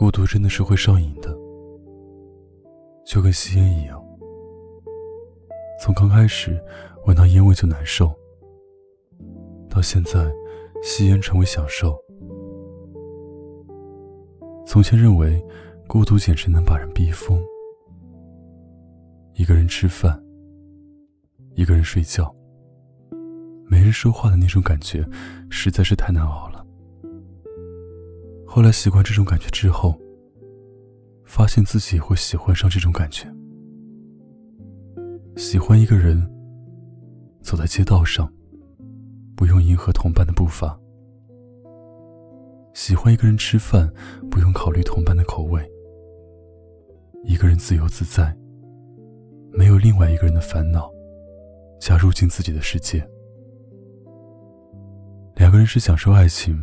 孤独真的是会上瘾的，就跟吸烟一样。从刚开始闻到烟味就难受，到现在吸烟成为享受。从前认为孤独简直能把人逼疯，一个人吃饭，一个人睡觉，没人说话的那种感觉实在是太难熬了。后来习惯这种感觉之后，发现自己会喜欢上这种感觉，喜欢一个人走在街道上，不用迎合同伴的步伐。喜欢一个人吃饭，不用考虑同伴的口味。一个人自由自在，没有另外一个人的烦恼加入进自己的世界。两个人是享受爱情，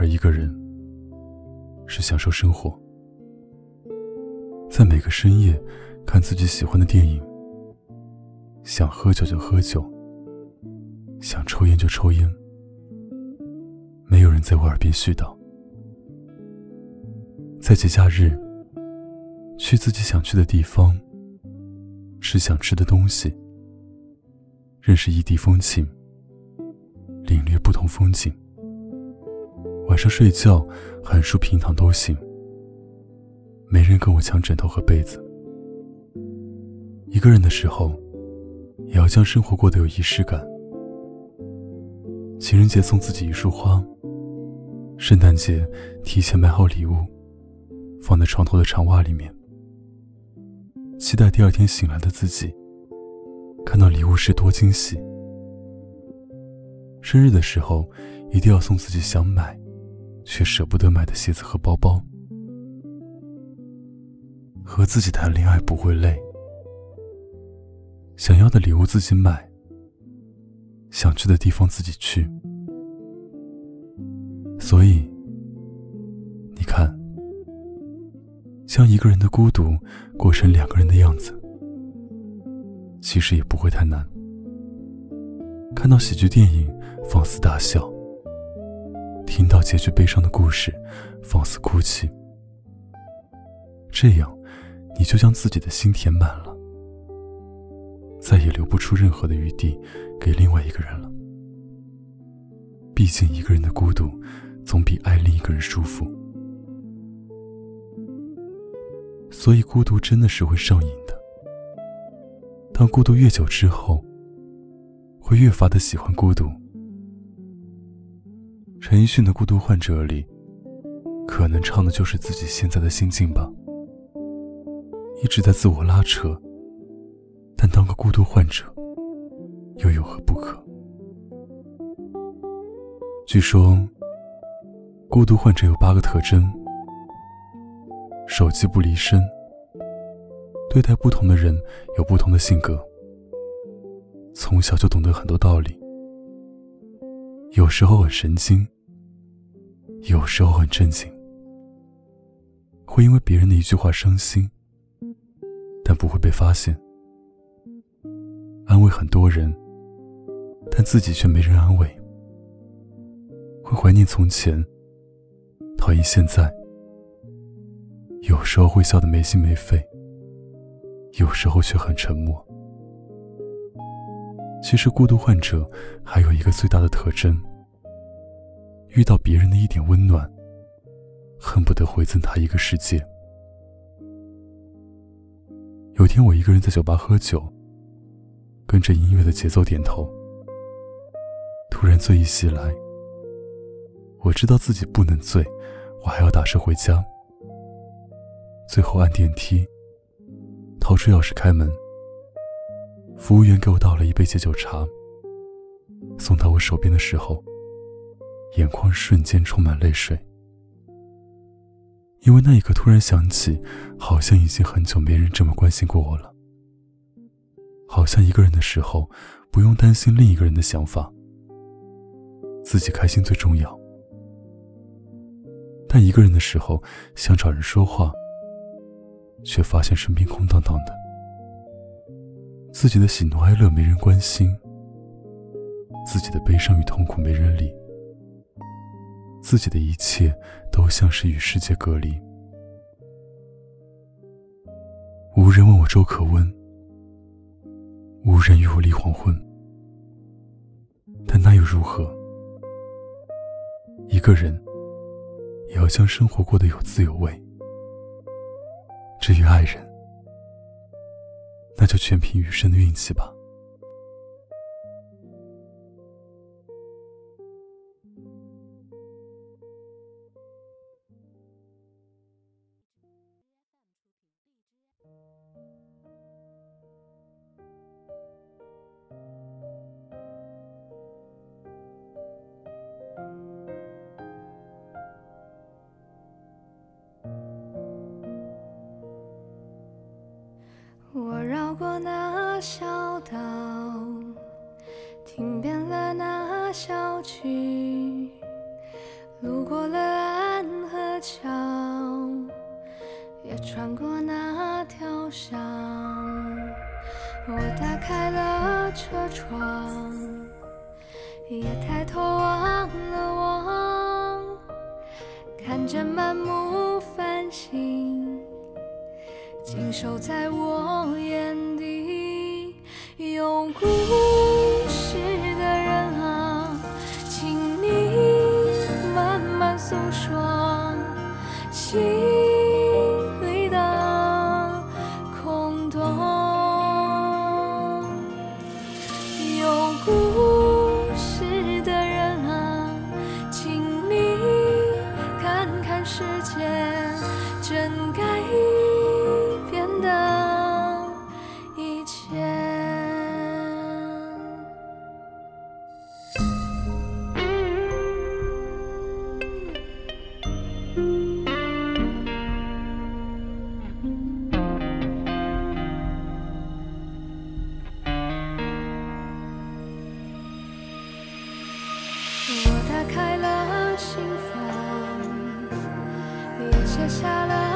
而一个人是享受生活。在每个深夜，看自己喜欢的电影。想喝酒就喝酒，想抽烟就抽烟。没有人在我耳边絮叨。在节假日，去自己想去的地方，吃想吃的东西，认识异地风情，领略不同风景。晚上睡觉，横竖平躺都行。没人跟我抢枕头和被子。一个人的时候，也要将生活过得有仪式感。情人节送自己一束花。圣诞节提前买好礼物，放在床头的长袜里面，期待第二天醒来的自己，看到礼物时多惊喜。生日的时候，一定要送自己想买却舍不得买的鞋子和包包。和自己谈恋爱不会累，想要的礼物自己买，想去的地方自己去。所以，你看，将一个人的孤独过成两个人的样子，其实也不会太难。看到喜剧电影，放肆大笑；听到结局悲伤的故事，放肆哭泣。这样，你就将自己的心填满了，再也留不出任何的余地给另外一个人了。毕竟，一个人的孤独。总比爱另一个人舒服，所以孤独真的是会上瘾的。当孤独越久之后，会越发的喜欢孤独。陈奕迅的《孤独患者》里，可能唱的就是自己现在的心境吧。一直在自我拉扯，但当个孤独患者，又有何不可？据说。孤独患者有八个特征：手机不离身，对待不同的人有不同的性格，从小就懂得很多道理，有时候很神经，有时候很正经，会因为别人的一句话伤心，但不会被发现，安慰很多人，但自己却没人安慰，会怀念从前。讨厌现在，有时候会笑得没心没肺，有时候却很沉默。其实孤独患者还有一个最大的特征：遇到别人的一点温暖，恨不得回赠他一个世界。有天我一个人在酒吧喝酒，跟着音乐的节奏点头，突然醉意袭来。我知道自己不能醉，我还要打车回家。最后按电梯，掏出钥匙开门。服务员给我倒了一杯解酒茶，送到我手边的时候，眼眶瞬间充满泪水。因为那一刻突然想起，好像已经很久没人这么关心过我了。好像一个人的时候，不用担心另一个人的想法，自己开心最重要。但一个人的时候，想找人说话，却发现身边空荡荡的，自己的喜怒哀乐没人关心，自己的悲伤与痛苦没人理，自己的一切都像是与世界隔离。无人问我粥可温，无人与我立黄昏。但那又如何？一个人也要将生活过得有滋有味。至于爱人，就全凭余生的运气吧。桥，也穿过那条巷。我打开了车窗，也抬头望了望，看着满目繁星。尽收在我眼底，有故开了心房，也卸下了